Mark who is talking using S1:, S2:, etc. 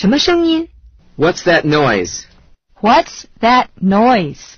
S1: 什么声音
S2: ？What's that noise?
S1: What's that noise?